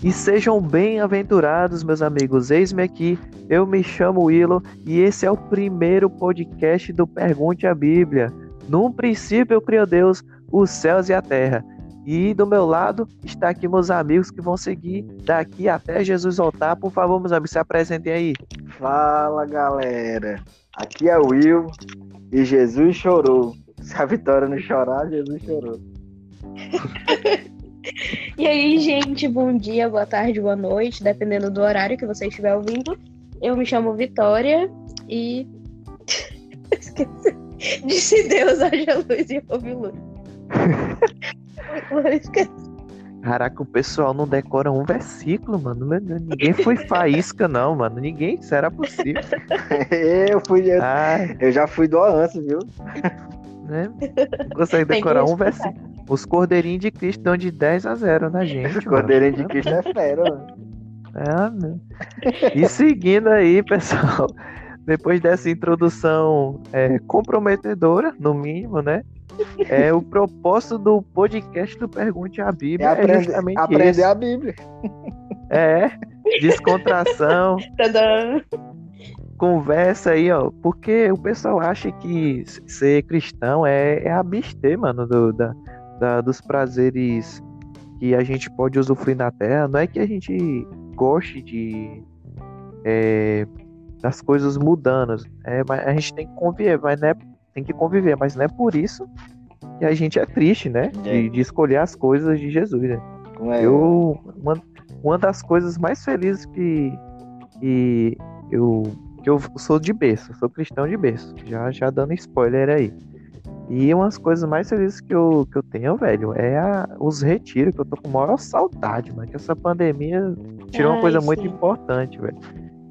E sejam bem-aventurados, meus amigos. Eis-me aqui, eu me chamo Willow e esse é o primeiro podcast do Pergunte a Bíblia. Num princípio criou Deus os céus e a terra. E do meu lado está aqui meus amigos que vão seguir daqui até Jesus voltar. Por favor, meus amigos, se apresentem aí. Fala, galera. Aqui é o Will e Jesus chorou. Se a Vitória não chorar, Jesus chorou. E aí, gente, bom dia, boa tarde, boa noite, dependendo do horário que você estiver ouvindo. Eu me chamo Vitória e. Esqueci. Disse Deus, haja luz e houve luz. Caraca, o pessoal não decora um versículo, mano. Ninguém foi faísca, não, mano. Ninguém, isso era possível. eu fui. Eu, eu já fui do antes, viu? Né? Não consegue decorar um versículo. Os cordeirinhos de Cristo dão de 10 a 0 na gente. Cordeirinho de Cristo é fera, mano. É, meu. E seguindo aí, pessoal, depois dessa introdução é, comprometedora, no mínimo, né? É o propósito do podcast do Pergunte a Bíblia. É, aprender, é justamente aprender a Bíblia. É, descontração. conversa aí, ó, porque o pessoal acha que ser cristão é, é abster, mano, do, da, da, dos prazeres que a gente pode usufruir na Terra, não é que a gente goste de é, das coisas mudando, é, a gente tem que conviver, mas não é, tem que conviver, mas não é por isso que a gente é triste, né? De, é. de escolher as coisas de Jesus, né? É. Eu uma, uma das coisas mais felizes que, que eu que eu sou de berço, sou cristão de berço, já já dando spoiler aí. E umas coisas mais felizes que eu, que eu tenho, velho, é a, os retiros, que eu tô com maior saudade, mano. Que essa pandemia tirou uma coisa sim. muito importante, velho.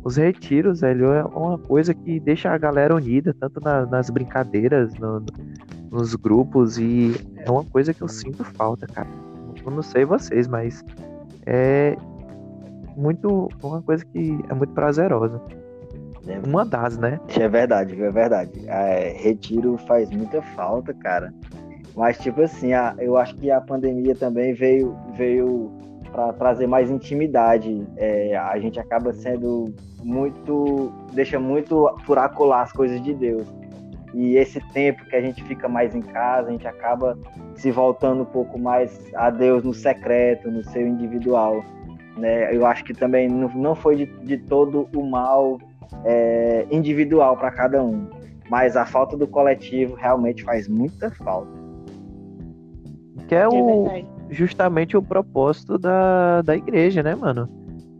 Os retiros, velho, é uma coisa que deixa a galera unida, tanto na, nas brincadeiras, no, nos grupos, e é uma coisa que eu sinto falta, cara. Eu não sei vocês, mas é muito uma coisa que é muito prazerosa. Uma das, né? É verdade, é verdade. É, retiro faz muita falta, cara. Mas, tipo assim, a, eu acho que a pandemia também veio, veio para trazer mais intimidade. É, a gente acaba sendo muito. deixa muito furacolar as coisas de Deus. E esse tempo que a gente fica mais em casa, a gente acaba se voltando um pouco mais a Deus no secreto, no seu individual. Né? Eu acho que também não, não foi de, de todo o mal é, individual para cada um. Mas a falta do coletivo realmente faz muita falta. Que é, o, é justamente o propósito da, da igreja, né, mano?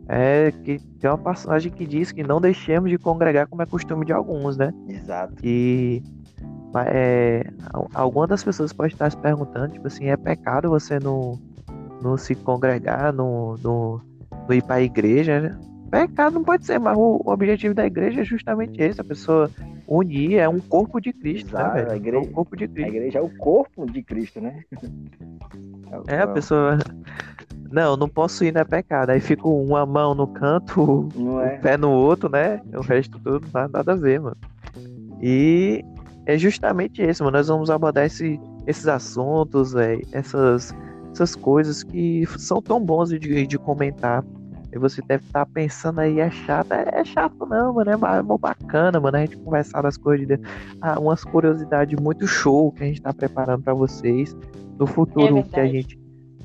É que tem uma passagem que diz que não deixemos de congregar como é costume de alguns, né? Exato. E é, alguma das pessoas pode estar se perguntando, tipo assim, é pecado você não, não se congregar, não, não, não ir para a igreja, né? Pecado não pode ser, mas o, objetivo da igreja é justamente esse: a pessoa unir, é um corpo de Cristo, né, Exato, né, velho? A igreja, é um corpo de Cristo. A igreja é o corpo de Cristo, né? É, a pessoa. Não, não posso ir, não é pecado. Aí fica uma mão no canto, o é. pé no outro, né? O resto tudo nada, nada a ver, mano. E é justamente isso, mano. Nós vamos abordar esse, esses assuntos, véio, essas, essas coisas que são tão bons de, de comentar e você deve estar tá pensando aí, é chato. É, é, chato não, mano. É, é bacana, mano. A gente conversar das coisas de ah, umas curiosidades muito show que a gente tá preparando para vocês. No futuro é que a gente.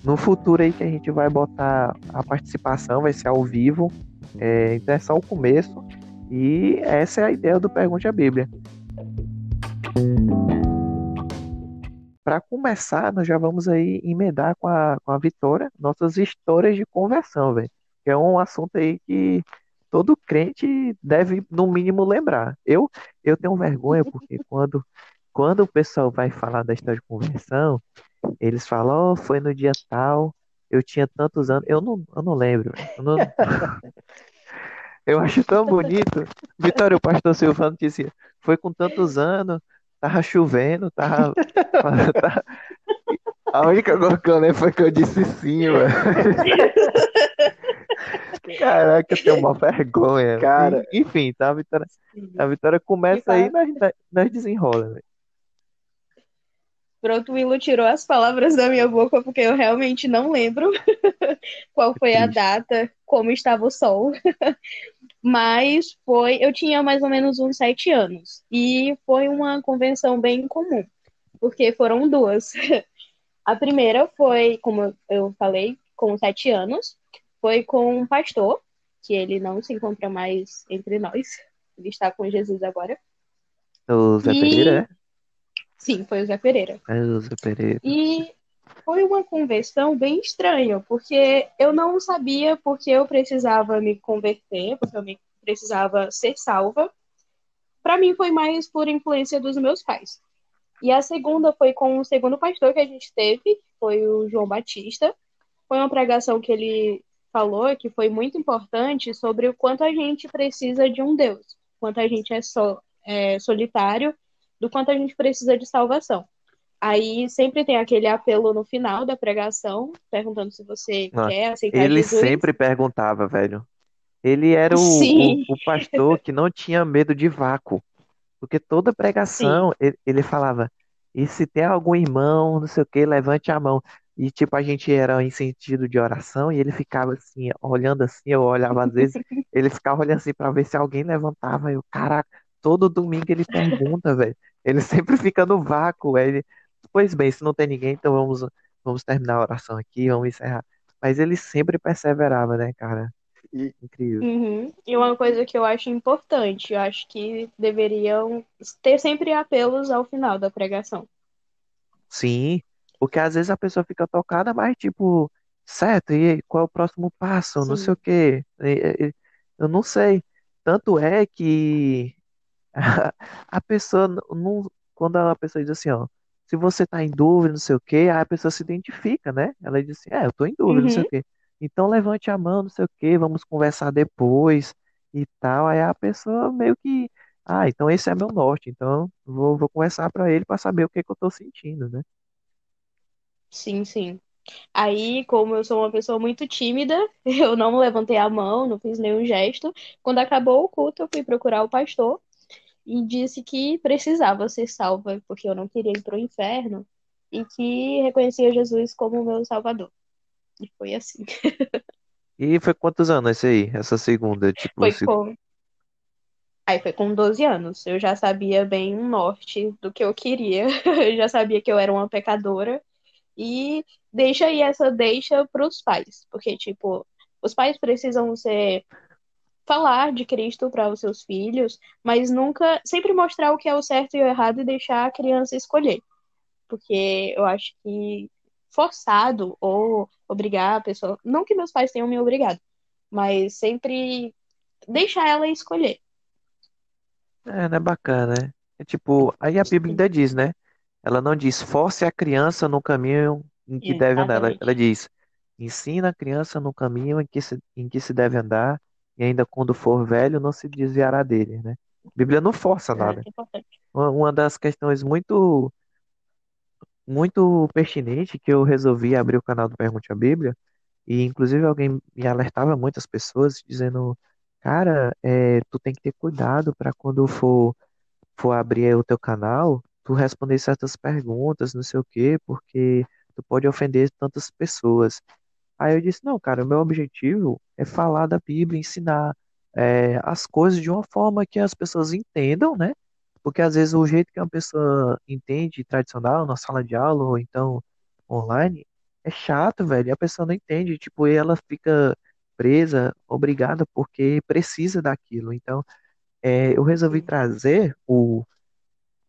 No futuro aí que a gente vai botar a participação, vai ser ao vivo. É, então é só o começo. E essa é a ideia do Pergunte a Bíblia. Para começar, nós já vamos aí emendar com a, com a Vitória nossas histórias de conversão, velho que é um assunto aí que todo crente deve, no mínimo, lembrar. Eu, eu tenho vergonha porque quando, quando o pessoal vai falar da história de conversão, eles falam, oh, foi no dia tal, eu tinha tantos anos. Eu não, eu não lembro. Eu, não... eu acho tão bonito. Vitória, o pastor Silvano disse, foi com tantos anos, tava chovendo, tava. tava... A única coisa que eu lembro foi que eu disse sim, mano. Caraca, eu tenho uma vergonha. Cara, enfim, tá? A vitória, a vitória começa aí, nós, nós desenrola, velho. Pronto, o Willo tirou as palavras da minha boca porque eu realmente não lembro qual foi a data, como estava o sol. Mas foi, eu tinha mais ou menos uns sete anos. E foi uma convenção bem comum, porque foram duas. A primeira foi, como eu falei, com sete anos, foi com um pastor, que ele não se encontra mais entre nós. Ele está com Jesus agora. O Zé E- Pereira, é? Sim, foi o Zé Pereira. É o Zé Pereira. E foi uma conversão bem estranha, porque eu não sabia porque eu precisava me converter, porque eu precisava ser salva. Para mim foi mais por influência dos meus pais. E a segunda foi com o segundo pastor que a gente teve, foi o João Batista. Foi uma pregação que ele falou que foi muito importante sobre o quanto a gente precisa de um Deus, quanto a gente é, só, é solitário, do quanto a gente precisa de salvação. Aí sempre tem aquele apelo no final da pregação, perguntando se você Ah, quer aceitar Ele Jesus. sempre perguntava, velho. Ele era o, o, o pastor que não tinha medo de vácuo. Porque toda pregação ele, ele falava: e se tem algum irmão, não sei o que, levante a mão. E tipo, a gente era em sentido de oração e ele ficava assim, olhando assim, eu olhava às vezes, ele ficava olhando assim pra ver se alguém levantava. Eu, caraca, todo domingo ele pergunta, velho. Ele sempre fica no vácuo. Ele, pois bem, se não tem ninguém, então vamos, vamos terminar a oração aqui, vamos encerrar. Mas ele sempre perseverava, né, cara? E- Incrível. Uhum. E uma coisa que eu acho importante, eu acho que deveriam ter sempre apelos ao final da pregação. Sim, porque às vezes a pessoa fica tocada, mas tipo, certo, e qual é o próximo passo? Não sei Sim. o quê. Eu não sei. Tanto é que a pessoa não, quando a pessoa diz assim, ó, se você tá em dúvida, não sei o quê, aí a pessoa se identifica, né? Ela diz assim, é, eu tô em dúvida, não sei Uhum. o quê. Então levante a mão, não sei o quê, vamos conversar depois e tal. Aí a pessoa meio que, ah, então esse é meu norte, então vou, vou conversar pra ele pra saber o que que eu tô sentindo, né? Sim, sim. Aí, como eu sou uma pessoa muito tímida, eu não levantei a mão, não fiz nenhum gesto. Quando acabou o culto, eu fui procurar o pastor e disse que precisava ser salva, porque eu não queria ir para o inferno e que reconhecia Jesus como meu salvador. E foi assim. E foi quantos anos esse aí, essa segunda? Tipo, Foi se- com. Aí foi com 12 anos. Eu já sabia bem o norte do que eu queria. Eu já sabia que eu era uma pecadora. E deixa aí essa deixa para os pais. Porque, tipo, os pais precisam ser. Falar de Cristo para os seus filhos, mas nunca. Sempre mostrar o que é o certo e o errado e deixar a criança escolher. Porque eu acho que forçado ou obrigar a pessoa. Não que meus pais tenham me obrigado, mas sempre deixar ela escolher. é, não é bacana, né? É tipo, aí a Bíblia ainda diz, né? Ela não diz, force a criança no caminho em que deve andar. Ela, Exatamente. ela diz, ensina a criança no caminho em que se, em que se deve andar, e ainda quando for velho, não se desviará dele, né? A Bíblia não força É, nada. é uma das questões muito, muito pertinente que eu resolvi abrir o canal do Pergunte a Bíblia, e inclusive alguém me alertava muitas pessoas dizendo, cara, é, tu tem que ter cuidado para quando for, for abrir o teu canal, tu responder certas perguntas, não sei o quê, porque tu pode ofender tantas pessoas. Aí eu disse, não, cara, o meu objetivo é falar da Bíblia, ensinar é, as coisas de uma forma que as pessoas entendam, né? Porque às vezes o jeito que uma pessoa entende tradicional, na sala de aula, ou então online, é chato, velho, e a pessoa não entende, tipo, e ela fica presa, obrigada, porque precisa daquilo. Então, é, eu resolvi trazer o,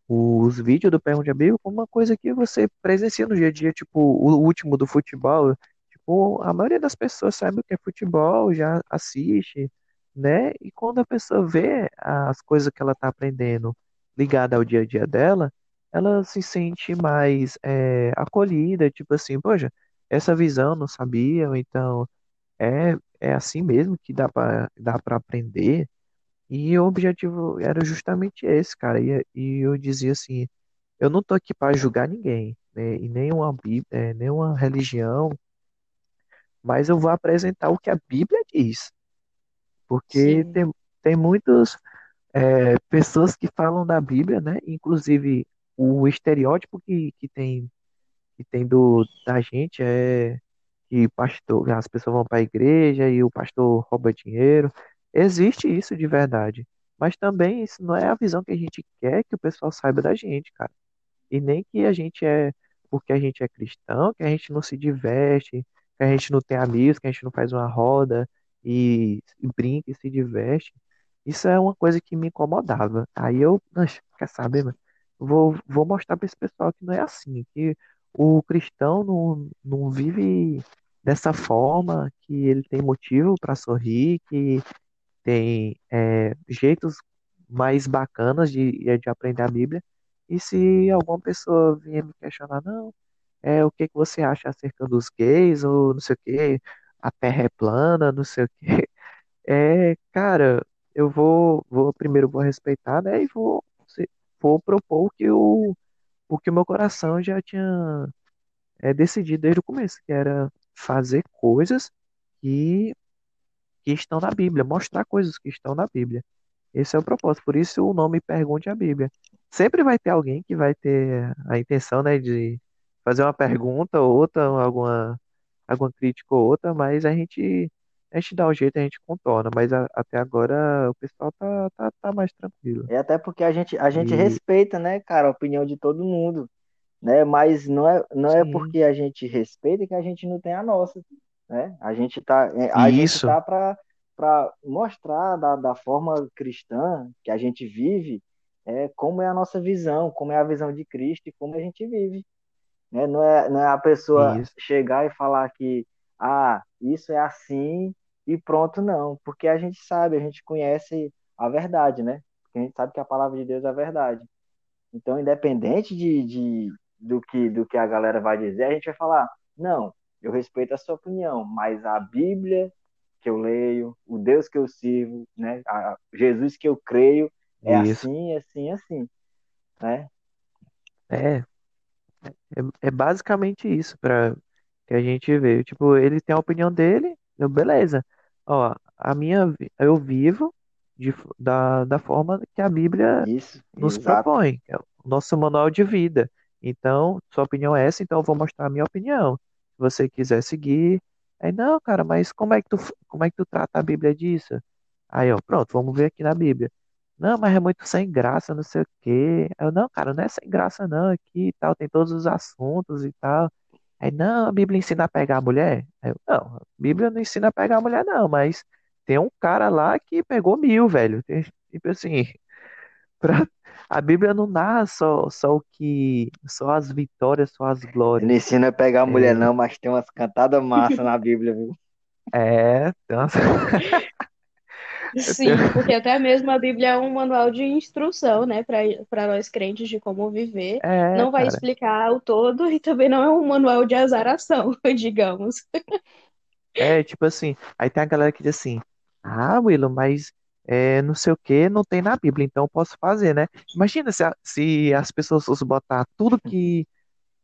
os vídeos do Pergunte a Bíblia como uma coisa que você presencia no dia a dia, tipo, o último do futebol. Tipo, a maioria das pessoas sabe o que é futebol, já assiste, né? E quando a pessoa vê as coisas que ela está aprendendo ligada ao dia a dia dela, ela se sente mais é, acolhida, tipo assim, poxa, essa visão não sabia, então é, é assim mesmo que dá para dá para aprender. E o objetivo era justamente esse, cara. E, e eu dizia assim, eu não tô aqui para julgar ninguém, né? E nenhuma Bíblia, é, nenhuma religião, mas eu vou apresentar o que a Bíblia diz. Porque Sim. tem, tem muitas é, pessoas que falam da Bíblia, né? Inclusive o estereótipo que, que tem que tem do da gente é que pastor, as pessoas vão para a igreja e o pastor rouba dinheiro. Existe isso de verdade, mas também isso não é a visão que a gente quer que o pessoal saiba da gente, cara. E nem que a gente é porque a gente é cristão, que a gente não se diverte, que a gente não tem amigos, que a gente não faz uma roda e, e brinca e se diverte. Isso é uma coisa que me incomodava. Aí eu, quer saber, mano? Vou, vou mostrar para esse pessoal que não é assim, que o cristão não, não vive dessa forma, que ele tem motivo para sorrir, que tem é, jeitos mais bacanas de, de aprender a Bíblia. E se alguma pessoa vier me questionar, não, é, o que, que você acha acerca dos gays, ou não sei o que, a terra é plana, não sei o que, é, cara, eu vou, vou primeiro vou respeitar, né, e vou, vou propor o que o, o que o meu coração já tinha é, decidido desde o começo, que era fazer coisas que, que estão na Bíblia, mostrar coisas que estão na Bíblia. Esse é o propósito, por isso o nome Pergunte a Bíblia. Sempre vai ter alguém que vai ter a intenção, né, de fazer uma pergunta ou outra, alguma, alguma crítica ou outra, mas a gente, a gente dá um jeito, a gente contorna, mas a, até agora o pessoal tá, tá, tá mais tranquilo. É até porque a gente, a gente e... respeita, né, cara, a opinião de todo mundo, né, mas não é, não é porque a gente respeita que a gente não tem a nossa, né, a gente tá, é, a Isso. gente tá para para mostrar da, da forma cristã que a gente vive é, como é a nossa visão, como é a visão de Cristo e como a gente vive. Né? Não, é, não é a pessoa isso. chegar e falar que ah, isso é assim e pronto, não. Porque a gente sabe, a gente conhece a verdade, né? Porque a gente sabe que a palavra de Deus é a verdade. Então, independente de, de, do, que, do que a galera vai dizer, a gente vai falar, não, eu respeito a sua opinião, mas a Bíblia que eu leio, o Deus que eu sirvo, né? A Jesus que eu creio, é Isso. assim, é assim, é assim, né? É, é, é basicamente isso para que a gente vê. Tipo, ele tem a opinião dele, eu, beleza. Ó, a minha, eu vivo de, da, da forma que a Bíblia isso, nos exato. propõe, é o nosso manual de vida. Então, sua opinião é essa, então eu vou mostrar a minha opinião. Se você quiser seguir, aí não, cara, mas como é que tu, como é que tu trata a Bíblia disso? Aí, ó, pronto, vamos ver aqui na Bíblia. Não, mas é muito sem graça, não sei o quê. Eu, não, cara, não é sem graça não, aqui e tal, tem todos os assuntos e tal. Aí, não, a Bíblia ensina a pegar a mulher? Aí eu, não, a Bíblia não ensina a pegar a mulher não, mas tem um cara lá que pegou mil, velho. Tem, tipo assim, pra... a Bíblia não narra só, só o que, só as vitórias, só as glórias. Não ensina a pegar a mulher é... não, mas tem umas cantadas massa na Bíblia, viu? É, tem umas... Sim, porque até mesmo a Bíblia é um manual de instrução, né, para nós crentes de como viver. É, não vai cara. explicar o todo e também não é um manual de azaração, digamos. É, tipo assim, aí tem a galera que diz assim: ah, Willow, mas é, não sei o que, não tem na Bíblia, então eu posso fazer, né? Imagina se, a, se as pessoas fossem botar tudo que,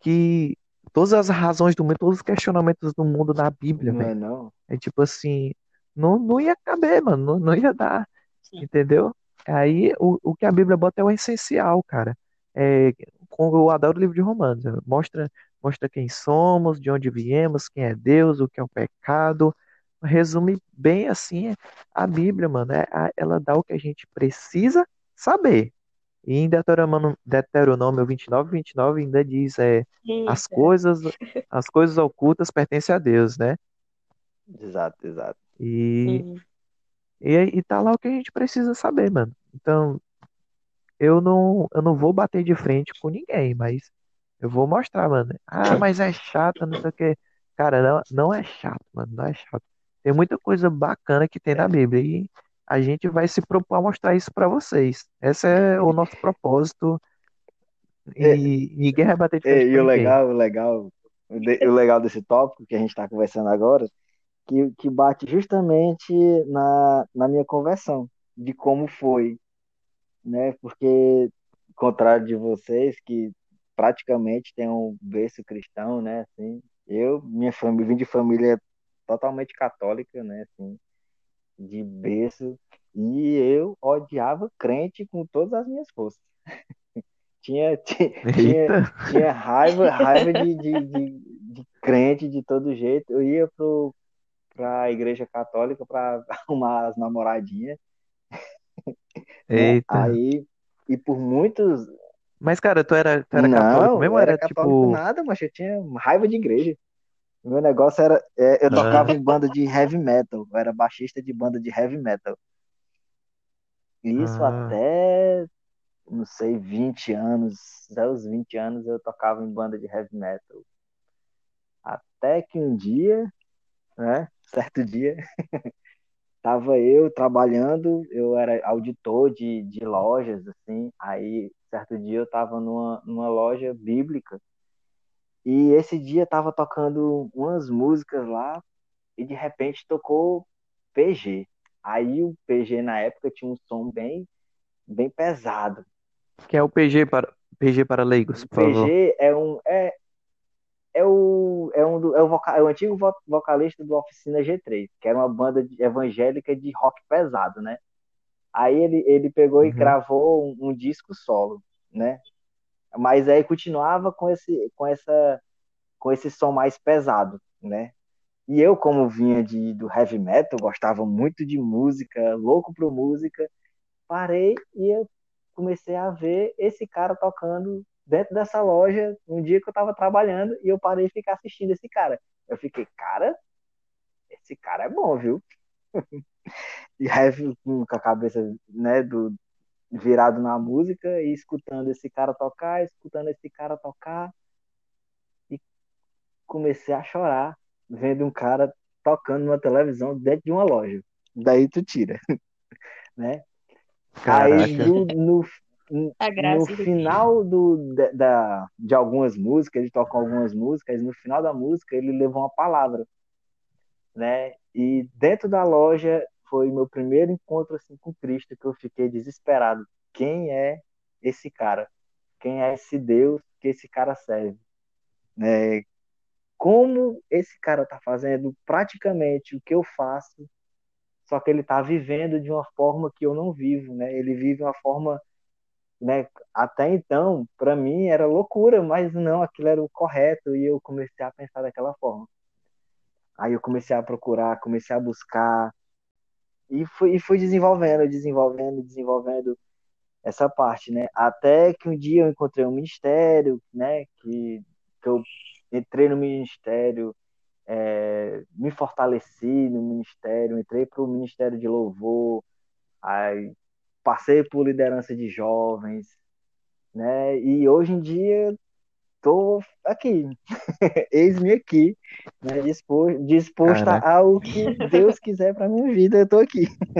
que. Todas as razões do mundo, todos os questionamentos do mundo na Bíblia, Não é velho. não? É tipo assim, não, não ia caber, mano, não, não ia dar, Sim. entendeu? Aí o, o que a Bíblia bota é o essencial, cara. É, com, eu adoro o livro de Romanos, mostra, mostra quem somos, de onde viemos, quem é Deus, o que é o pecado. Resume bem assim a Bíblia, mano. É, a- ela dá o que a gente precisa saber. E em Deuteronômio, Deuteronômio 29, 29 ainda diz, é, as coisas, as coisas ocultas pertencem a Deus, né? Exato, exato. E, e, e tá lá o que a gente precisa saber, mano. Então, eu não, eu não vou bater de frente com ninguém, mas eu vou mostrar, mano. Ah, mas é chato, não sei o quê. Cara, não, não é chato, mano, não é chato. Tem muita coisa bacana que tem na Bíblia e a gente vai se propor a mostrar isso pra vocês. Esse é o nosso propósito É, e ninguém vai bater de é, frente e com o legal, o legal, o legal desse tópico que a gente está conversando agora, que, que bate justamente na, na minha conversão, de como foi, né? Porque, contrário de vocês, que praticamente tem um berço cristão, né? Assim, eu, minha família, vim de família totalmente católica, né? Assim, de berço, e eu odiava crente com todas as minhas forças. Tinha, tinha, tinha raiva, raiva de, de, de, de, crente de todo jeito. Eu ia pro, pra igreja católica para arrumar as namoradinhas. Eita. Aí, e por muitos. Mas, cara, tu era, tu era não, católico mesmo? era, era católico tipo. nada, mas eu tinha raiva de igreja. Meu negócio era. É, eu Ah. tocava em banda de heavy metal. Eu era baixista de banda de heavy metal. Isso Ah. até, não sei, 20 anos. Até os 20 anos eu tocava em banda de heavy metal. Até que um dia, né? Certo dia, tava eu trabalhando, eu era auditor de, de lojas, assim. Aí, certo dia eu tava numa, numa loja bíblica. E esse dia tava tocando umas músicas lá e de repente tocou PG. Aí o PG na época tinha um som bem, bem pesado. Que é o PG para, PG para leigos, por favor. PG é um é, é o é um do, é o, é o antigo vo- vocalista do Oficina G3, que era uma banda evangélica de rock pesado, né? Aí ele, ele pegou e Uhum. gravou um, um disco solo, né? Mas aí continuava com esse com essa com esse som mais pesado, né? E eu, como vinha de, do heavy metal, gostava muito de música, louco por música, parei e eu comecei a ver esse cara tocando dentro dessa loja um dia que eu tava trabalhando e eu parei de ficar assistindo esse cara. Eu fiquei, cara, esse cara é bom, viu? e heavy com a cabeça, né, do virado na música e escutando esse cara tocar, escutando esse cara tocar e comecei a chorar vendo um cara tocando numa televisão dentro de uma loja. Daí tu tira, né? Aí Caraca. no, no, no, no final do, da, da- de algumas músicas, ele toca algumas músicas, no final da música ele levou uma palavra, né? E dentro da loja foi meu primeiro encontro assim com Cristo que eu fiquei desesperado. Quem é esse cara? Quem é esse Deus que esse cara serve? Né? Como esse cara tá fazendo praticamente o que eu faço, só que ele tá vivendo de uma forma que eu não vivo, né? Ele vive uma forma né? Até então, para mim era loucura, mas não, aquilo era o correto e eu comecei a pensar daquela forma. Aí eu comecei a procurar, comecei a buscar e fui, e fui desenvolvendo, desenvolvendo, desenvolvendo essa parte, né? Até que um dia eu encontrei um ministério, né? Que, que eu entrei no ministério, é, me fortaleci no ministério, entrei para o ministério de louvor, aí passei por liderança de jovens, né? E hoje em dia tô aqui, eis-me aqui, né? disposto, disposto Caraca. ao que Deus quiser para minha vida, eu tô aqui.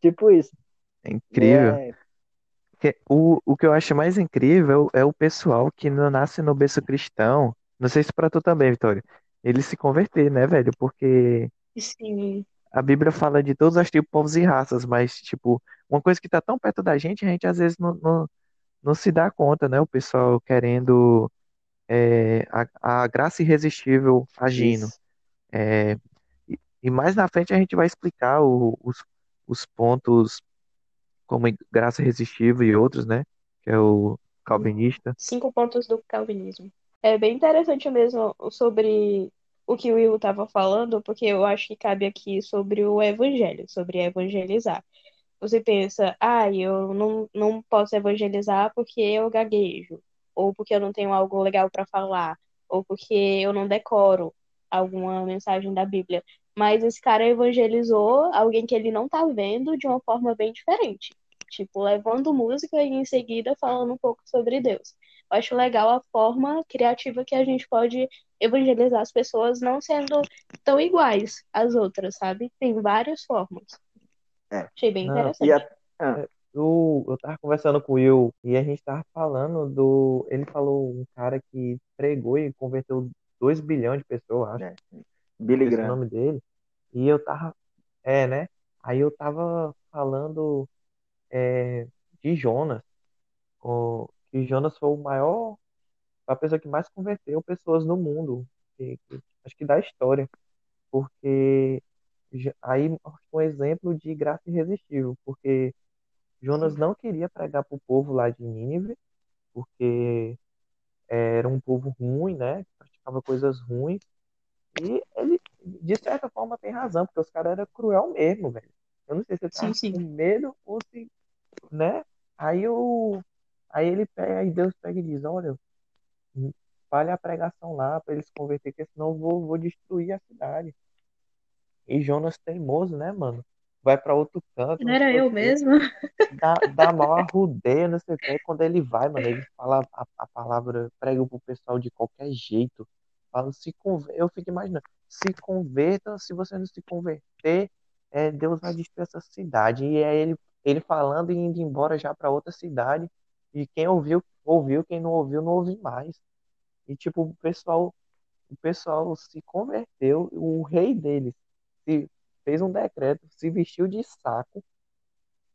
tipo isso. É incrível. É, Que- O, o que eu acho mais incrível é o pessoal que não nasce no berço cristão. Não sei se pra tu também, Vitória. Ele se converter, né, velho? Porque Sim. a Bíblia fala de todos os tipos, povos e raças, mas, tipo, uma coisa que tá tão perto da gente, a gente às vezes não, não, não se dá conta, né? O pessoal querendo é, a, a graça irresistível agindo. É, e, e mais na frente a gente vai explicar o- os, os pontos como graça irresistível e outros, né? Que é o calvinista. Cinco pontos do calvinismo. É bem interessante mesmo sobre o que o Will estava falando, porque eu acho que cabe aqui sobre o evangelho, sobre evangelizar. Você pensa, ah, eu não, não posso evangelizar porque eu gaguejo, ou porque eu não tenho algo legal para falar, ou porque eu não decoro alguma mensagem da Bíblia. Mas esse cara evangelizou alguém que ele não tá vendo de uma forma bem diferente. Tipo, levando música e em seguida falando um pouco sobre Deus. Eu acho legal a forma criativa que a gente pode evangelizar as pessoas, não sendo tão iguais às outras, sabe? Tem várias formas. É. Achei bem interessante. E a- ah, Eu, eu tava conversando com o Will e a gente tava falando do. Ele falou um cara que pregou e converteu 2 bilhões de pessoas, acho. é, Billy Esse é o Graham. nome dele. E eu tava. É, né? Aí eu tava falando é, de Jonas. O, que Jonas foi o maior. A pessoa que mais converteu pessoas no mundo. que- que- acho que da história. Porque aí mostra um exemplo de graça irresistível. Porque Jonas não queria pregar para o povo lá de Nínive. porque era um povo ruim, né? Praticava coisas ruins. E ele, de certa forma, tem razão, porque os caras eram cruel mesmo, velho. Eu não sei se ele tava Sim, sim. com medo ou se, né? Aí o aí ele pega, aí Deus pega e diz, olha, espalhe a pregação lá para eles se converter, porque senão eu vou, vou destruir a cidade. E Jonas teimoso, né, mano? Vai para outro canto, Não era eu quê. mesmo? dá, dá mal arrudeia, não sei o que. Quando ele vai, mano, ele fala a, a palavra, prega pro pessoal de qualquer jeito. Fala, se conver... Eu fico imaginando, se converta, se você não se converter, é, Deus vai destruir essa cidade. E é ele, ele falando e indo embora já para outra cidade. E quem ouviu, ouviu, quem não ouviu, não ouviu mais. E tipo, o pessoal, o pessoal se converteu, o rei deles se, fez um decreto, se vestiu de saco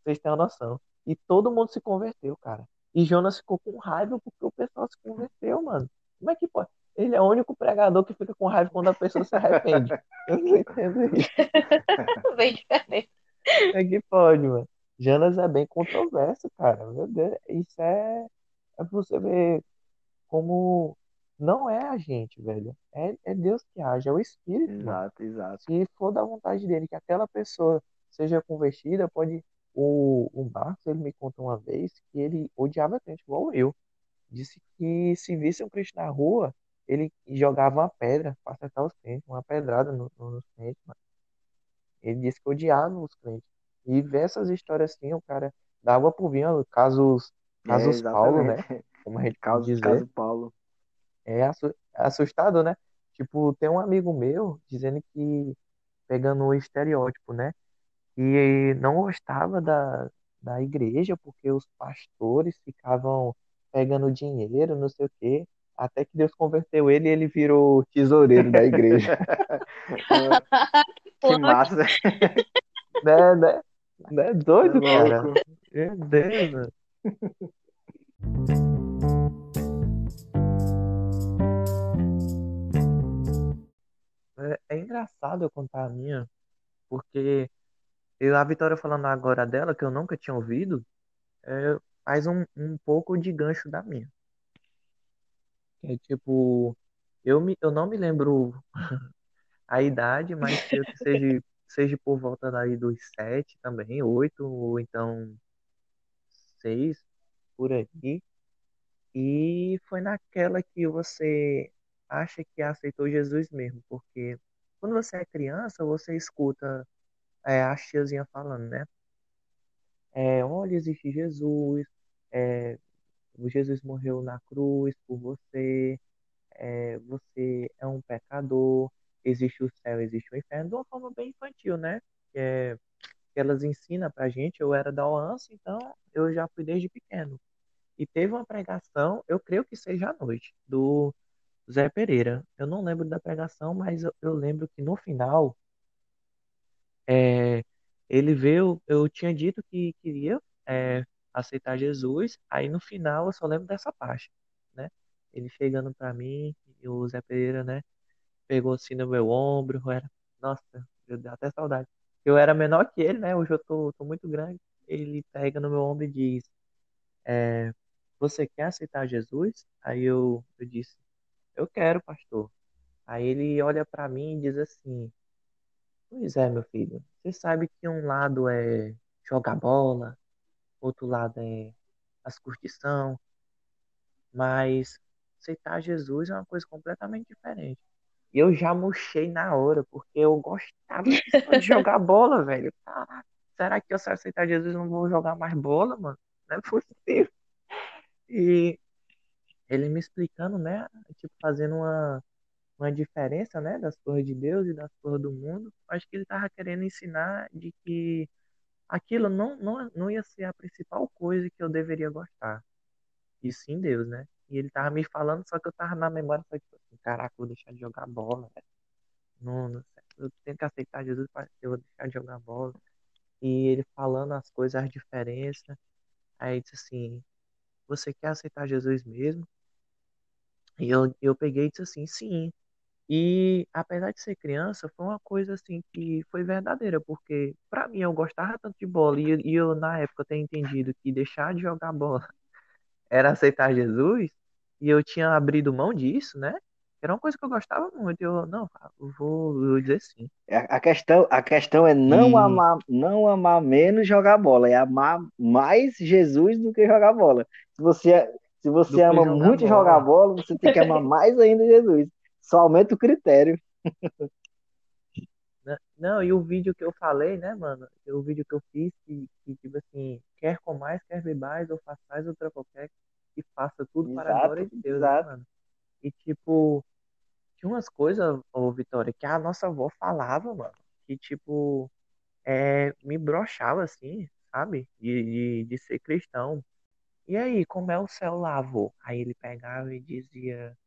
vocês têm uma noção. E todo mundo se converteu, cara. E Jonas ficou com raiva porque o pessoal se converteu, mano. Como é que pode? Ele é o único pregador que fica com raiva quando a pessoa se arrepende. Eu não entendo isso. Bem diferente. Como é que pode, mano? Jonas é bem controverso, cara. Meu Deus, isso é, é pra você ver como não é a gente, velho. É, é Deus que age, é o Espírito, mano. Exato, exato. Se for da vontade dele que aquela pessoa seja convertida, pode. O, o Marcos, ele me contou uma vez que ele odiava crente igual eu. Disse que se visse um crente na rua, ele jogava uma pedra para acertar os crentes, uma pedrada no, no, nos crentes, mano. Ele disse que odiava os crentes. E ver essas histórias assim, o cara água pro vinho, casos, É, casos Paulo, né? Como a gente Caso, dizer. caso Paulo. É assu- assustador, né? Tipo, tem um amigo meu dizendo que, pegando o estereótipo, né? E não gostava da, da igreja porque os pastores ficavam pegando dinheiro, não sei o quê. Até que Deus converteu ele e ele virou tesoureiro da igreja. que massa. né, né? Né? Doido, É cara. Meu Deus, É, é engraçado eu contar a minha, porque eu, a Vitória falando agora dela, que eu nunca tinha ouvido, é, faz um, um pouco de gancho da minha. É tipo, eu, me, eu não me lembro a idade, mas que seja, seja por volta daí dos sete também, oito, ou então seis, por aí. E foi naquela que você acha que aceitou Jesus mesmo, porque quando você é criança, você escuta é, a tiazinha falando, né? É, olha, existe Jesus, é, Jesus morreu na cruz por você, é, você é um pecador, existe o céu, existe o inferno, de uma forma bem infantil, né? É, que elas ensinam pra gente, eu era da OANS, então eu já fui desde pequeno. E teve uma pregação, eu creio que seja à noite, do Zé Pereira. Eu não lembro da pregação, mas eu, eu lembro que no final é, ele veio, eu tinha dito que queria é, aceitar Jesus, aí no final eu só lembro dessa parte, né? Ele chegando pra mim, e o Zé Pereira, né, pegou assim no meu ombro, era, nossa, eu dei até saudade. Eu era menor que ele, né? Hoje eu tô, tô muito grande. Ele pega no meu ombro e diz, é, você quer aceitar Jesus? Aí eu, eu disse, eu quero, pastor. Aí ele olha pra mim e diz assim, Pois é, meu filho. Você sabe que um lado é jogar bola, outro lado é as curtição, mas aceitar Jesus é uma coisa completamente diferente. E eu já murchei na hora, porque eu gostava de jogar bola, velho. Será que eu se aceitar Jesus não vou jogar mais bola, mano? Não é possível. E ele me explicando, né? Tipo, fazendo uma, uma diferença, né? Das coisas de Deus e das coisas do mundo. Acho que ele tava querendo ensinar de que aquilo não, não, não ia ser a principal coisa que eu deveria gostar. E sim Deus, né? E ele tava me falando, só que eu tava na memória, só tipo assim, caraca, vou deixar de jogar bola, velho. Não, não sei. Eu tenho que aceitar Jesus, eu vou deixar de jogar bola. E ele falando as coisas, as diferenças. Aí disse assim, você quer aceitar Jesus mesmo? E eu, eu peguei e disse assim, sim. E apesar de ser criança, foi uma coisa assim que foi verdadeira, porque pra mim eu gostava tanto de bola e, e eu na época tenho entendido que deixar de jogar bola era aceitar Jesus, e eu tinha abrido mão disso, né? Era uma coisa que eu gostava muito. Eu, não, eu vou, eu vou dizer sim. É, A questão, a questão é não E- amar, não amar menos jogar bola, é amar mais Jesus do que jogar bola. Se você, se você ama muito bola. jogar bola, você tem que amar mais ainda Jesus. Só aumenta o critério. Né? Não, e o vídeo que eu falei, né, mano? O vídeo que eu fiz, que, que tipo assim, quer comais, quer bebais, ou façais outra qualquer, que faça tudo para a Exato, glória de Deus, né, exato. mano? E tipo, tinha umas coisas, ô Vitória, que a nossa avó falava, mano, que tipo, é, me broxava assim, sabe? De, de, de ser cristão. E aí, como é o céu lá, avô? Aí ele pegava e dizia.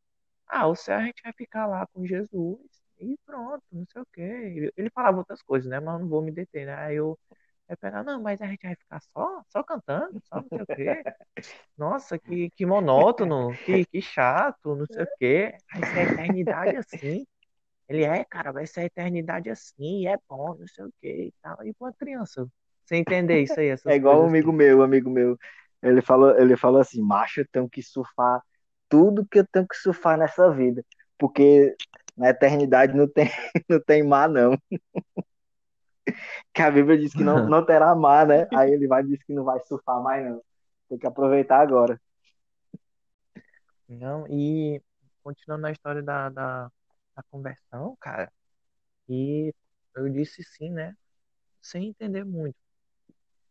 Ah, o céu a gente vai ficar lá com Jesus e pronto, não sei o quê. Ele falava outras coisas, né? Mas não vou me deter, né? Aí eu ia pegar, não, mas a gente vai ficar só, só cantando, só não sei o quê. Nossa, que, que monótono, que, que chato, não sei o quê. Vai ser a eternidade assim. Ele é, cara, vai ser a eternidade assim, e é bom, não sei o quê e tal. E uma criança, você entender isso aí, É igual um amigo assim. meu, amigo meu. Ele falou, ele falou assim, macho, eu tenho que surfar tudo que eu tenho que surfar nessa vida, porque na eternidade não tem, não tem mar, não. Que a Bíblia diz que não, não terá mar, né? Aí ele vai dizer que não vai surfar mais, não. Tem que aproveitar agora. Não, e continuando na história da, da, da conversão, cara, e eu disse sim, né? Sem entender muito.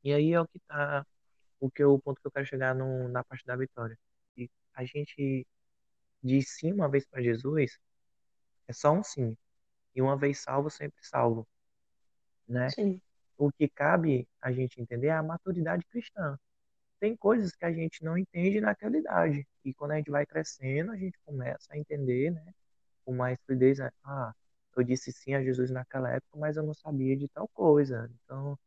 E aí é o que tá, o que eu, o ponto que eu quero chegar no, na parte da vitória. E a gente diz sim uma vez para Jesus, é só um sim. E uma vez salvo, sempre salvo, né? Sim. O que cabe a gente entender é a maturidade cristã. Tem coisas que a gente não entende naquela idade. E quando a gente vai crescendo, a gente começa a entender, né? Com mais fluidez, né? ah, eu disse sim a Jesus naquela época, mas eu não sabia de tal coisa. Então,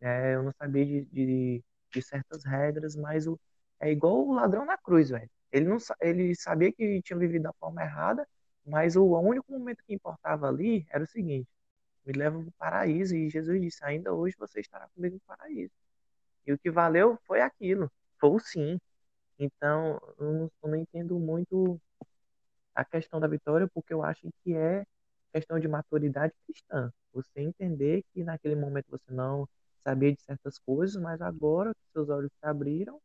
é, eu não sabia de, de, de certas regras, mas o, é igual o ladrão na cruz, velho. Ele, não, ele sabia que tinha vivido da forma errada, mas o único momento que importava ali era o seguinte: me leva para o paraíso. E Jesus disse: ainda hoje você estará comigo no paraíso. E o que valeu foi aquilo, foi o sim. Então, eu não, eu não entendo muito a questão da vitória, porque eu acho que é questão de maturidade cristã. Você entender que naquele momento você não sabia de certas coisas, mas agora que seus olhos se abriram,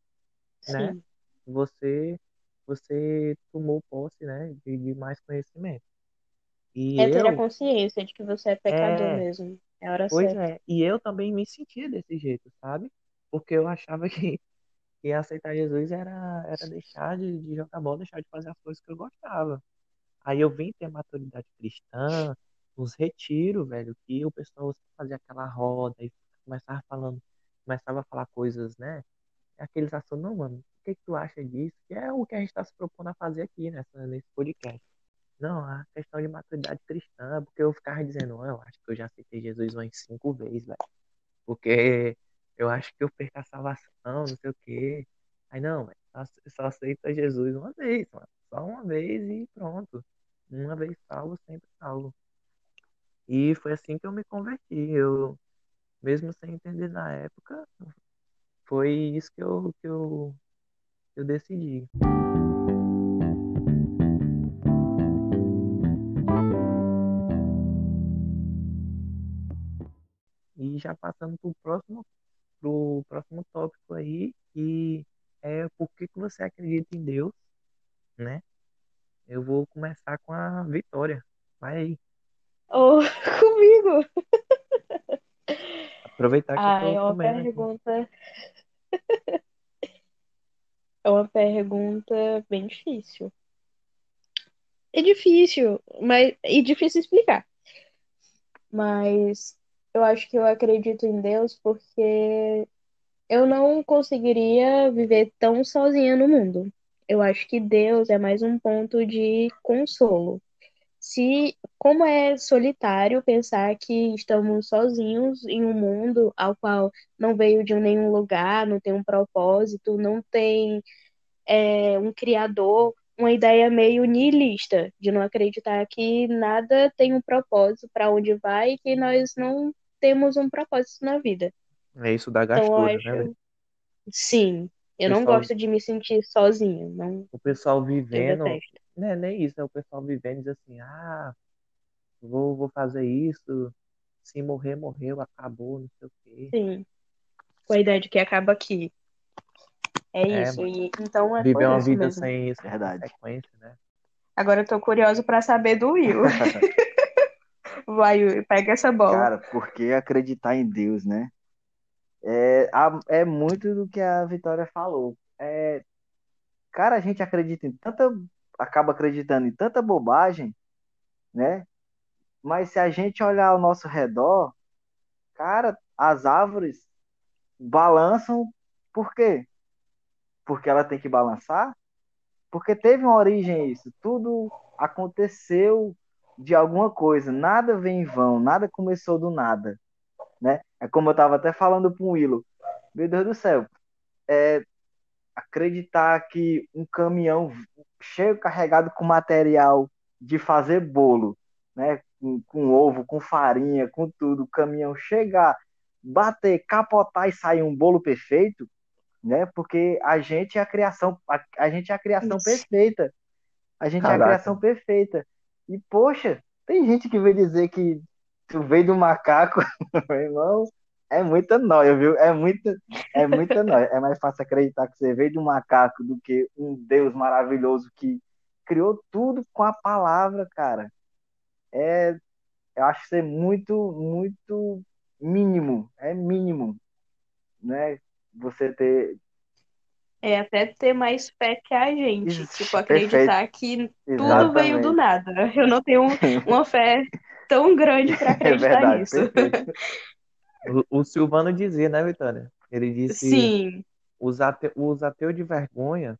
né? Sim. Você você tomou posse, né, de, de mais conhecimento. E É ter a eu, consciência de que você é pecador é, mesmo. É a hora pois certa. é, e eu também me sentia desse jeito, sabe? Porque eu achava que, que aceitar Jesus era, era deixar de, de jogar bola, deixar de fazer as coisas que eu gostava. Aí eu vim ter maturidade cristã, nos retiros, velho, que o pessoal fazia aquela roda e começava falando, começava a falar coisas, né? Aqueles assuntos, não, mano, o que que tu acha disso? Que é o que a gente está se propondo a fazer aqui nessa, nesse podcast. Não, a questão de maturidade cristã, porque eu ficava dizendo, "Ah, eu acho que eu já aceitei Jesus umas cinco vezes, velho. Porque eu acho que eu perco a salvação, não sei o quê. Aí não, só, só aceita Jesus uma vez, mano. Só uma vez e pronto. Uma vez salvo, sempre salvo. E foi assim que eu me converti. Eu, mesmo sem entender na época, foi isso que eu, que eu, eu decidi. E já passando pro próximo, pro próximo tópico aí, que é por que que você acredita em Deus, né? Eu vou começar com a Vitória. Vai aí. Ou comigo. Aproveitar que eu Ah, tô é uma comendo pergunta. É uma pergunta bem difícil. É difícil, mas e difícil explicar. Mas eu acho que eu acredito em Deus porque eu não conseguiria viver tão sozinha no mundo. Eu acho que Deus é mais um ponto de consolo. Se, como é solitário pensar que estamos sozinhos em um mundo ao qual não veio de nenhum lugar, não tem um propósito, não tem é, um criador, uma ideia meio nihilista, de não acreditar que nada tem um propósito para onde vai e que nós não temos um propósito na vida. É isso da Então, gastura, né, velho? acho, sim, Eu não Pessoal- gosto de me sentir sozinha. Não, O pessoal vivendo, detesto. não é nem isso, é o pessoal vivendo e diz assim, ah, vou, vou fazer isso, se morrer, morreu, acabou, não sei o quê. Sim. Com a ideia de que acaba aqui. É É, isso. E, então é Viver uma vida mesmo. sem isso, Verdade. consequência, né? Agora eu tô curioso pra saber do Will. Vai, Will, pega essa bola. Cara, por que acreditar em Deus, né? É, é muito do que a Vitória falou. É, cara, a gente acredita em tanta. Acaba acreditando em tanta bobagem, né? Mas se a gente olhar ao nosso redor, cara, as árvores balançam por quê? Porque ela tem que balançar? Porque teve uma origem isso. Tudo aconteceu de alguma coisa. Nada vem em vão. Nada começou do nada. Né? É como eu estava até falando para o Willo. Meu Deus do céu. É, acreditar que um caminhão cheio carregado com material de fazer bolo, né? Com, com ovo, com farinha, com tudo, o caminhão chegar, bater, capotar e sair um bolo perfeito, né? Porque a gente é a criação, a, a gente é a criação Isso. perfeita. A gente é a Caraca. criação perfeita. E poxa, tem gente que vem dizer que tu veio do macaco, meu irmão, é muita nóia, viu? É muita, é muita nóia. É mais fácil acreditar que você veio de um macaco do que um Deus maravilhoso que criou tudo com a palavra, cara. É, eu acho que é muito, muito mínimo, é mínimo, né? Você ter É até ter mais fé que a gente. Isso, Tipo, acreditar que tudo Exatamente. veio do nada. Eu não tenho uma fé tão grande pra É acreditar verdade, nisso. O, o Silvano dizia, né, Vitória? Ele disse, Sim, os, ate, os ateus de vergonha,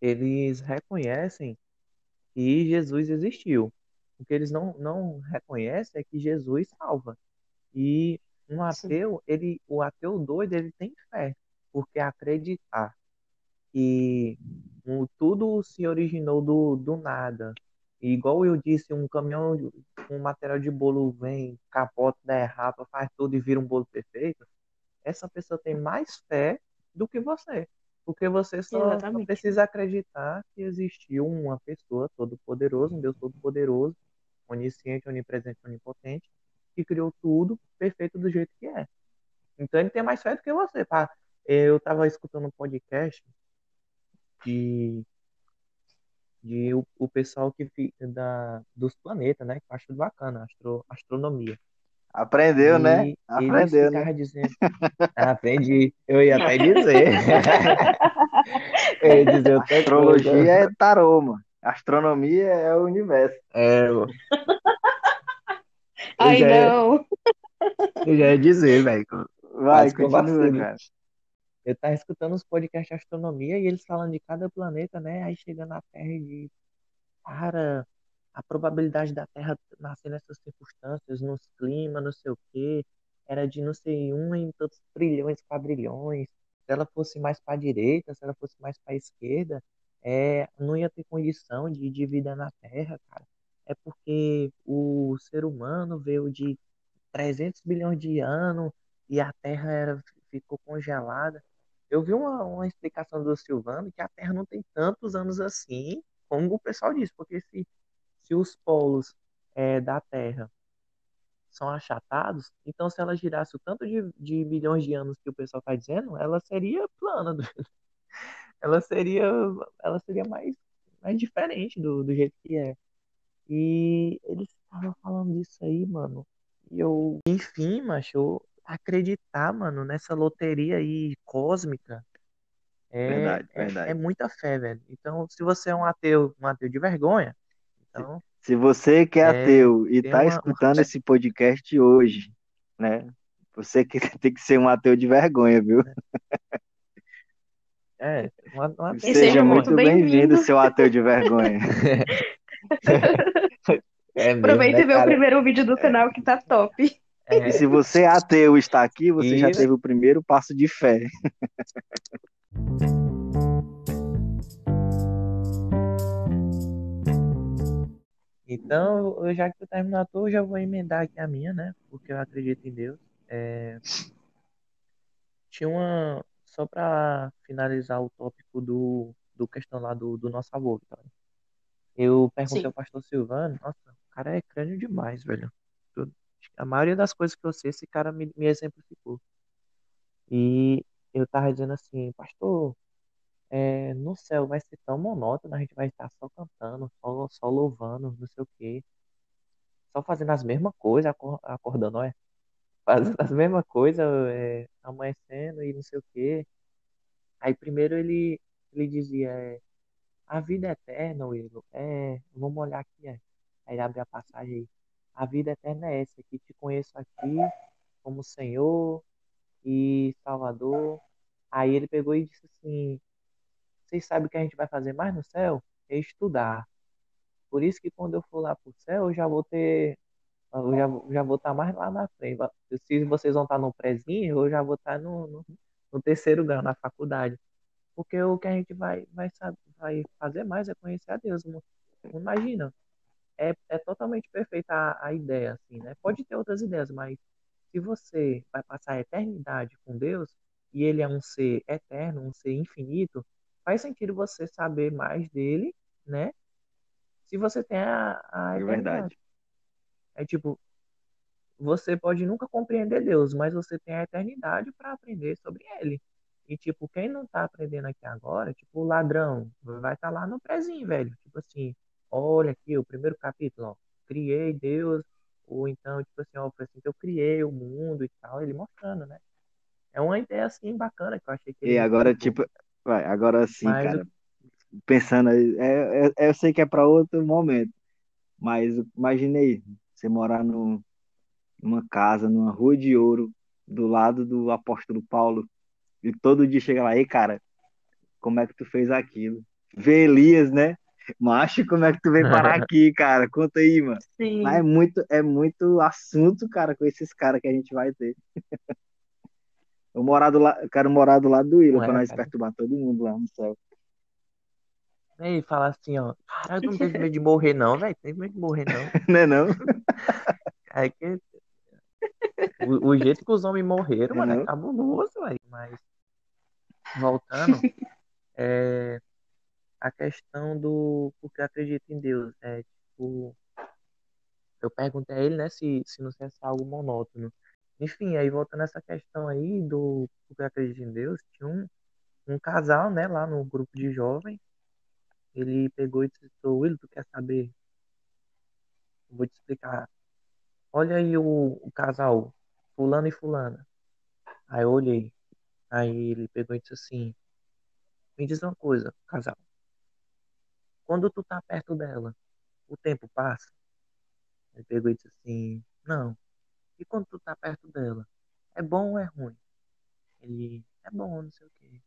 eles reconhecem que Jesus existiu. O que eles não, não reconhecem é que Jesus salva. E um Sim. ateu, ele, o ateu doido, ele tem fé, porque acreditar que tudo se originou do, do nada. E igual eu disse, um caminhão, de- um material de bolo vem, capota, derrapa, faz tudo e vira um bolo perfeito. Essa pessoa tem mais fé do que você. Porque você só, só precisa acreditar que existiu uma pessoa todo-poderosa, um Deus todo-poderoso, onisciente, onipresente, onipotente, que criou tudo perfeito do jeito que é. Então ele tem mais fé do que você. Eu estava escutando um podcast de, de o, o pessoal que fi- da, dos planetas, né? Que eu acho bacana, astro, astronomia. Aprendeu, né? E Aprendeu, eles né? dizendo. Aprendi. Eu ia até dizer. eu ia dizer Astrologia coisa. é tarô, mano. Astronomia é o universo. É, eu Ai, já não. eu já ia dizer, velho. Vai, continua, vacilo. cara. Eu tava escutando os podcasts de astronomia e eles falando de cada planeta, né? Aí chega na Terra e cara, a probabilidade da Terra nascer nessas circunstâncias, nos climas, não sei o quê, era de não sei um em tantos trilhões, quadrilhões. Se ela fosse mais para a direita, se ela fosse mais para a esquerda, é, não ia ter condição de, de vida na Terra, cara. É porque o ser humano veio de 300 bilhões de anos e a Terra era, ficou congelada. Eu vi uma, uma explicação do Silvano que a Terra não tem tantos anos assim, como o pessoal diz, porque se, se os polos é, da Terra são achatados, então se ela girasse o tanto de, de bilhões de anos que o pessoal está dizendo, ela seria plana. Ela seria, ela seria mais, mais diferente do, do jeito que é. E eles estavam falando disso aí, mano. E eu, enfim, macho, acreditar, mano, nessa loteria aí cósmica é, Verdade, é, verdade. é muita fé, velho. Então, se você é um ateu, um ateu de vergonha, então, Se você que é É, ateu e tá uma- escutando esse podcast hoje, né? Você que tem que ser um ateu de vergonha, viu? é, de Seja seja muito bem-vindo, bem-vindo. seu ateu de vergonha. É mesmo, Aproveita né, e vê o cara? primeiro vídeo do canal que tá top. É, E se você é ateu e está aqui, você E- já teve o primeiro passo de fé. Então, eu- já que tu terminou a tua, eu já vou emendar aqui a minha, né? Porque eu acredito em Deus. É, Tinha uma. só para finalizar o tópico do, do questão lá do, do nosso avô, Vitória. Eu perguntei Sim. ao pastor Silvano, nossa, o cara é crânio demais, velho. A maioria das coisas que eu sei, esse cara me, me exemplificou. E eu tava dizendo assim, pastor, é, no céu vai ser tão monótono, a gente vai estar só cantando, só, só louvando, não sei o quê, só fazendo as mesmas coisas, acor- acordando, é, fazendo as mesmas coisas, é, amanhecendo e não sei o quê. Aí primeiro ele, ele dizia, é, a vida é eterna, Will, é, vamos olhar aqui, é. Aí ele abre a passagem aí. A vida eterna é essa, que te conheço aqui como Senhor e Salvador. Aí ele pegou e disse assim, vocês sabem o que a gente vai fazer mais no céu? É estudar. Por isso que quando eu for lá pro céu, eu já vou ter, eu já, já vou estar mais lá na frente. Se vocês vão estar no prézinho, eu já vou estar no, no, no terceiro grau, na faculdade. Porque o que a gente vai, vai, vai fazer mais é conhecer a Deus. Imagina, é, é totalmente perfeita a, a ideia, assim, né? Pode ter outras ideias, mas se você vai passar a eternidade com Deus, e ele é um ser eterno, um ser infinito, faz sentido você saber mais dele, né? Se você tem a, a É verdade. É tipo, você pode nunca compreender Deus, mas você tem a eternidade para aprender sobre ele. E tipo, quem não tá aprendendo aqui agora, tipo, o ladrão, vai estar lá no prezinho, velho. Tipo assim, olha aqui o primeiro capítulo, ó, criei Deus, ou então, tipo assim, ó, assim que eu criei o mundo e tal, ele mostrando, né? É uma ideia assim bacana que eu achei que E agora, tipo, vai, agora sim, Mas cara, pensando aí, é, é- eu sei que é para outro momento, mas imaginei você morar num, numa casa, numa rua de ouro, do lado do apóstolo Paulo, e todo dia chega lá, ei, cara, como é que tu fez aquilo? Vê Elias, né? Macho, como é que tu veio parar aqui, cara? Conta aí, mano. Sim. Mas é muito, é muito assunto, cara, com esses caras que a gente vai ter. Eu, morar do la... eu quero morar do lado do Não é, pra nós cara. perturbar todo mundo lá no céu. Aí fala assim, ó, caralho, tu não teve medo de morrer não, velho, teve medo de morrer não. Não é não? É que o, o jeito que os homens morreram, É mano, é não? cabuloso, velho. Mas voltando, é, a questão do porque acredita em Deus, é tipo, eu perguntei a ele, né, se, se não ia ser algo monótono. Enfim, aí voltando essa questão aí do porque acredita em Deus, tinha um, um casal, né, lá no grupo de jovens, ele pegou e disse, "Ô, Will, tu quer saber? Eu vou te explicar. Olha aí o, o casal, fulano e fulana. Aí eu olhei. Aí ele pegou e disse assim: Me diz uma coisa, casal. Quando tu tá perto dela, o tempo passa? Ele pegou e disse assim: Não. E quando tu tá perto dela, é bom ou é ruim? Ele: É bom, não sei o quê.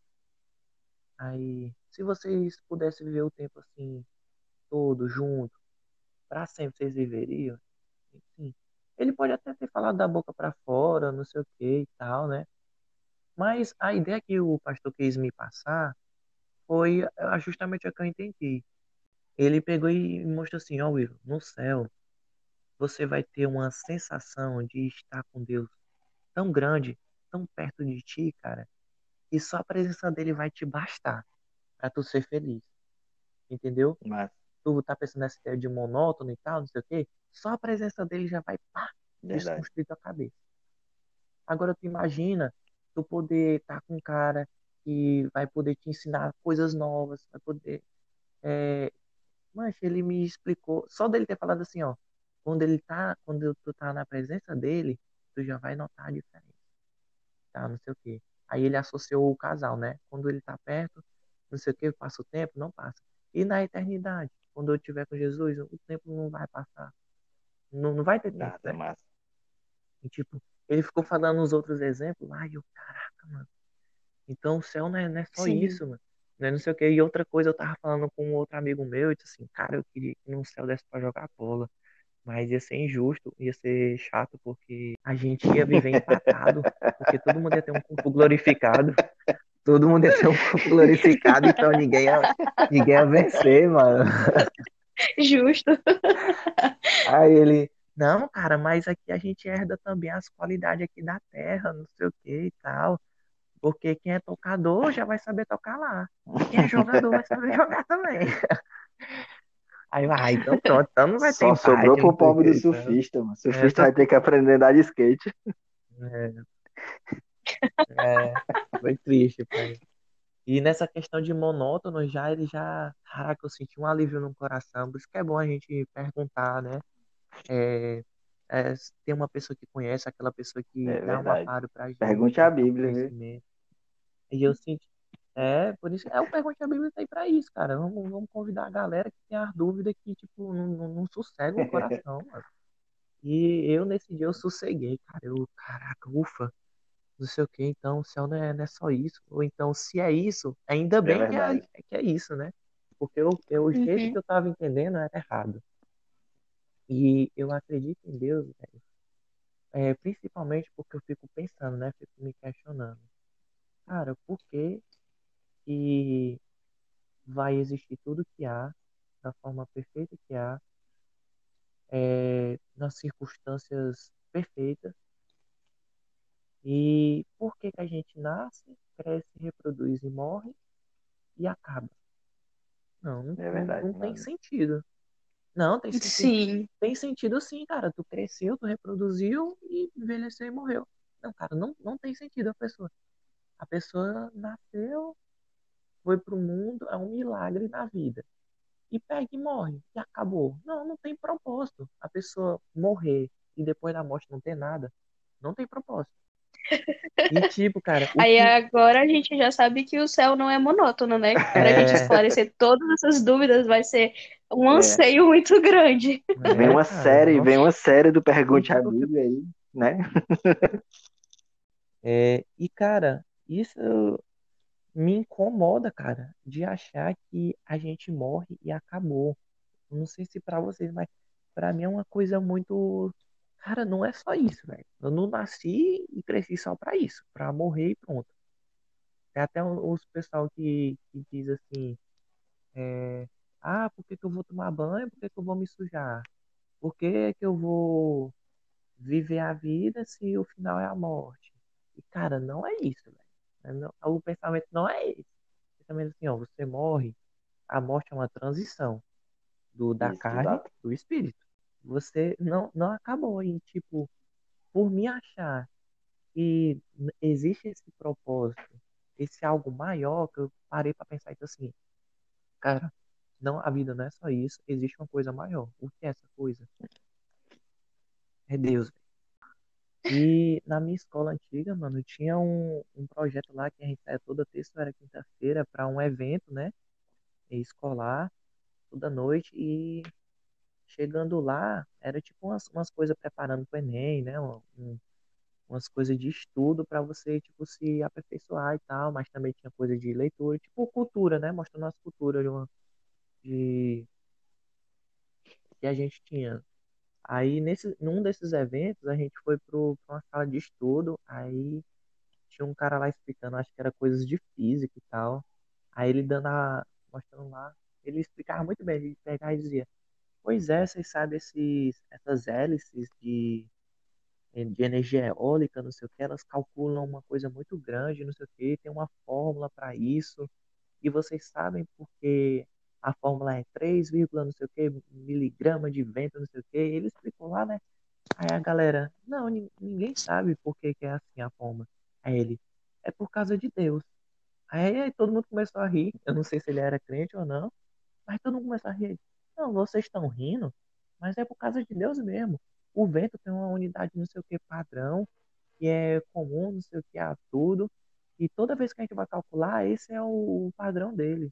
Aí, se vocês pudessem viver o tempo assim, todo junto, pra sempre vocês viveriam? Enfim. Ele pode até ter falado da boca pra fora, não sei o que e tal, né? Mas a ideia que o pastor quis me passar foi ah, justamente a que eu entendi. Ele pegou e mostrou assim, ó Will, no céu você vai ter uma sensação de estar com Deus tão grande, tão perto de ti, cara, que só a presença dele vai te bastar pra tu ser feliz. Entendeu? Mas, Tu tá pensando nessa ideia de monótono e tal, não sei o quê, só a presença dele já vai pá, desconstruir tua cabeça. Agora tu imagina tu poder estar com um cara que vai poder te ensinar coisas novas, vai poder. É... Mas ele me explicou, só dele ter falado assim, ó, quando ele tá, quando tu tá na presença dele, tu já vai notar a diferença. Tá, não sei o quê. Aí ele associou o casal, né? Quando ele tá perto, não sei o quê, passa o tempo, não passa. E na eternidade, quando eu estiver com Jesus, o tempo não vai passar. Não, não vai ter tempo, Nada, né? massa. E, tipo, ele ficou falando os outros exemplos lá e eu, caraca, mano. Então o céu não é, não é só Sim. isso, mano. Não é não sei o que. E outra coisa, eu tava falando com um outro amigo meu, eu disse assim, cara, eu queria que no céu desse pra jogar bola. Mas ia ser injusto, ia ser chato, porque a gente ia viver empatado, porque todo mundo ia ter um corpo glorificado. Todo mundo ia ter um corpo glorificado, então ninguém ia, ninguém ia vencer, mano. Justo. Aí ele, não, cara, mas aqui a gente herda também as qualidades aqui da terra, não sei o que e tal. Porque quem é tocador já vai saber tocar lá. Quem é jogador vai saber jogar também. Aí, ah, então pronto, então não vai ter Só sobrou empate, pro não pobre do então. surfista, mano. O surfista É, vai ter que aprender a andar de skate. É, é, foi triste, pai. E nessa questão de monótono, já ele já. Caraca, eu senti um alívio no coração. Por isso que é bom a gente perguntar, né? É, é, tem uma pessoa que conhece, aquela pessoa que É dá um amparo pra gente, Pergunte a dá um Bíblia, viu? E eu senti. É, por isso. É o Pergunte a Bíblia tá aí pra isso, cara. Vamos, vamos convidar a galera que tem as dúvidas que, tipo, não, não, não sossega o coração, mano. E eu, nesse dia, eu sosseguei, cara. Eu, caraca, ufa não sei o que, então o céu não é, não é só isso. Ou então, se é isso, ainda É bem que é, que é isso, né? Porque eu, eu- o jeito Uhum. que eu tava entendendo era errado. E eu acredito em Deus, velho, é, principalmente porque eu fico pensando, né? Fico me questionando. Cara, por que que vai existir tudo que há, da forma perfeita que há, é, nas circunstâncias perfeitas, e por que que a gente nasce, cresce, reproduz e morre e acaba? Não, não, É não, verdade, não tem mano. sentido. Não, tem sentido. Sim. Tem sentido sim, cara. Tu cresceu, tu reproduziu e envelheceu e morreu. Não, cara, não, não tem sentido a pessoa. A pessoa nasceu, foi pro mundo, é um milagre na vida. E pega e morre, e acabou. Não, não tem propósito. A pessoa morrer e depois da morte não ter nada, não tem propósito. E tipo, cara, o Aí que. agora a gente já sabe que o céu não é monótono, né? Para a gente É, esclarecer todas essas dúvidas vai ser um É. anseio muito grande. Vem é, uma cara, série, vem nossa. uma série do Pergunte a Eu fico- Bíblia aí, né? É, e cara, isso me incomoda, cara, de achar que a gente morre e acabou. Não sei se pra vocês, mas pra mim é uma coisa muito. Cara, não é só isso, velho. Eu não nasci e cresci só pra isso, pra morrer e pronto. Tem até os pessoal que, que diz assim, é, ah, por que que eu vou tomar banho? Por que que eu vou me sujar? Por que que eu vou viver a vida se o final é a morte? E, cara, não é isso, velho. Não- O pensamento não é esse. O pensamento é assim, ó, você morre, a morte é uma transição do, da Isso, carne exato. do espírito. Você não, não acabou. E, tipo, por me achar que existe esse propósito, esse algo maior, que eu parei pra pensar então assim, cara, não, a vida não é só isso, existe uma coisa maior. O que é essa coisa? É Deus. E na minha escola antiga, mano, tinha um, um projeto lá que a gente saía toda terça era quinta-feira para um evento, né? Escolar, toda noite. E chegando lá, era tipo umas, umas coisas preparando para o Enem, né? Um- umas coisas de estudo para você, tipo, se aperfeiçoar e tal, mas também tinha coisa de leitura, tipo cultura, né? Mostrando as culturas de, uma, de que a gente tinha. Aí, nesse, num desses eventos, a gente foi para uma sala de estudo, aí tinha um cara lá explicando, acho que era coisas de física e tal. Aí ele dando a, mostrando lá, ele explicava muito bem, ele pegava e dizia, pois é, vocês sabem esses, essas hélices de, de energia eólica, não sei o que, elas calculam uma coisa muito grande, não sei o que, tem uma fórmula para isso, e vocês sabem porque a fórmula é 3, não sei o que, miligrama de vento, não sei o que, ele explicou lá, né? Aí a galera, não, nin- ninguém sabe por que, que é assim a fórmula. Aí ele, é por causa de Deus. Aí, aí todo mundo começou a rir, eu não sei se ele era crente ou não, mas todo mundo começou a rir. Não, vocês estão rindo, mas é por causa de Deus mesmo. O vento tem uma unidade não sei o que padrão, que é comum, não sei o que a tudo. E toda vez que a gente vai calcular, esse é o padrão dele.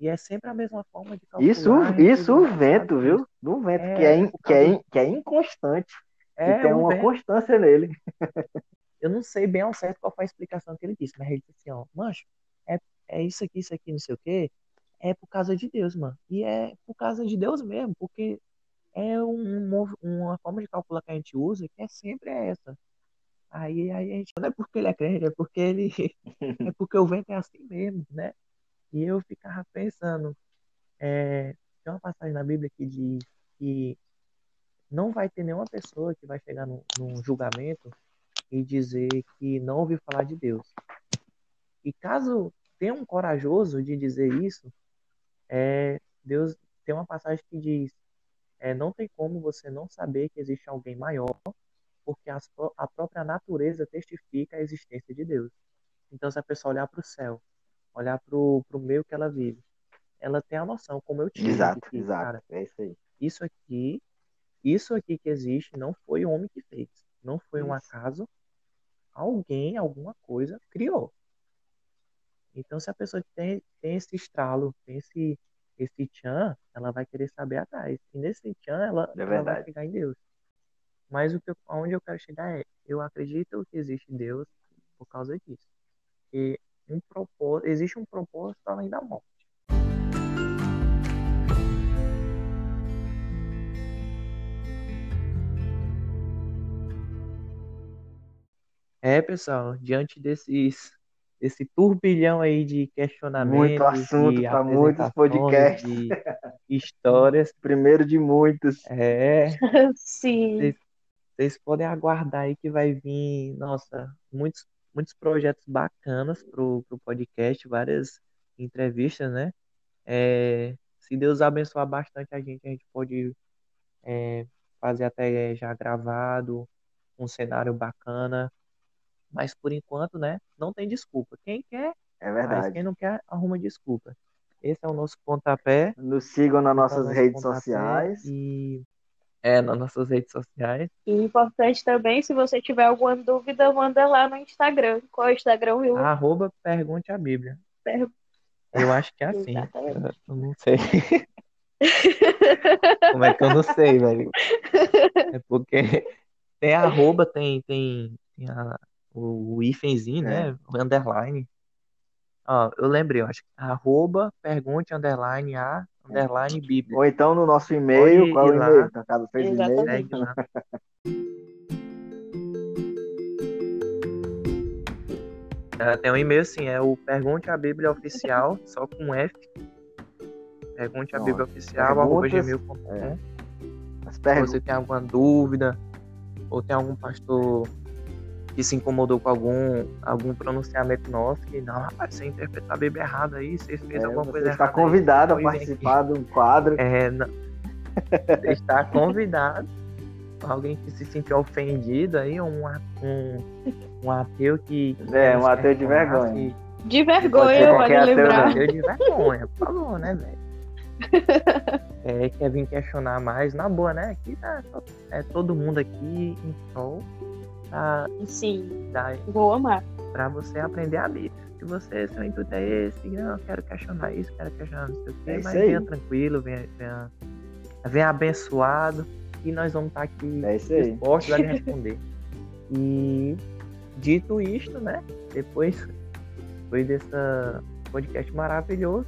E é sempre a mesma forma de calcular. Isso, isso o vento, viu? Do vento, É, que é, in- por que é, in- que é inconstante. e É, tem o uma vento. constância nele. Eu não sei bem ao certo qual foi a explicação que ele disse, mas ele disse assim, ó, mancho, é, é isso aqui, isso aqui, não sei o quê, é por causa de Deus, mano. E é por causa de Deus mesmo, porque é um, um uma forma de calcular que a gente usa que é sempre essa. Aí, aí a gente, não é porque ele é crente, é porque ele, é porque o vento é assim mesmo, né? E eu ficava pensando, é, tem uma passagem na Bíblia que diz que não vai ter nenhuma pessoa que vai chegar num, num julgamento e dizer que não ouviu falar de Deus. E caso tenha um corajoso de dizer isso, é, Deus tem uma passagem que diz: é, não tem como você não saber que existe alguém maior, porque as, a própria natureza testifica a existência de Deus. Então, se a pessoa olhar para o céu, olhar para o meio que ela vive, ela tem a noção, como eu tive. Exato, que, exato. Cara, é isso aí. Isso aqui, isso aqui que existe não foi o homem que fez. Não foi um Isso. acaso. Alguém, alguma coisa, criou. Então, se a pessoa tem, tem esse estralo, tem esse, esse tchan, ela vai querer saber atrás. E nesse tchan, ela, É ela vai chegar em Deus. Mas o que eu, aonde eu quero chegar é, eu acredito que existe Deus por causa disso. E um propósito, existe um propósito além da morte. É, pessoal, diante desses desse turbilhão aí de questionamentos, Muito assunto para muitos podcasts. de histórias, Primeiro de muitos. é, Sim. vocês podem aguardar aí que vai vir, nossa, muitos, muitos projetos bacanas pro, pro podcast, várias entrevistas, né? É, se Deus abençoar bastante a gente, a gente pode é, fazer até já gravado, um cenário bacana. Mas por enquanto, né, não tem desculpa. Quem quer, É verdade. Quem não quer, arruma desculpa. Esse é o nosso pontapé. Nos sigam nas é nossas redes pontapé sociais. E é, nas nossas redes sociais. E importante também, se você tiver alguma dúvida, manda lá no Instagram. Qual é o Instagram, Will? Arroba pergunte a Bíblia. Per- Eu acho que é assim. Exatamente. Eu não sei. Como é que eu não sei, velho? É porque tem arroba, tem, tem, tem a- o, o hífenzinho, É. né? O underline. Ó, eu lembrei, eu acho que arroba, pergunte, underline, a, underline, bíblia. Ou então no nosso e-mail. Pode Qual é o e-mail? Caso fez e-mail. Ah, Tem um e-mail assim, é o Pergunte a Bíblia Oficial, só com F. Pergunte a. Bíblia Oficial, arroba gmail.com. é. Se você tem alguma dúvida, ou tem algum pastor que se incomodou com algum, algum pronunciamento nosso, que não, rapaz, você interpretou a Bíblia errada aí, você fez É, alguma você coisa está errada. aí, convidado a pode vir aqui. participar de um quadro. É, não- você está convidado. Alguém que se sentiu ofendido aí, um, a- um, um ateu que. que É, um ateu de vergonha. se- De Pode vergonha, vale qualquer ateu, Um lembrar. ateu de vergonha, por favor, né, velho? É, quer vir questionar mais, na boa, né? Aqui tá é, todo mundo aqui em da, vou amar. pra você aprender a Bíblia. Se você, seu intuito é esse, não, eu quero questionar isso, quero questionar não sei o quê, É mas aí. venha tranquilo, venha, venha, venha abençoado, e nós vamos estar aqui É dispostos a lhe responder. E dito isto, né? Depois, depois desse podcast maravilhoso,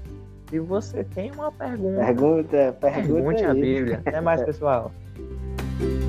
se você tem uma pergunta, Pergunta, pergunta pergunte a aí. Bíblia. Até mais, pessoal.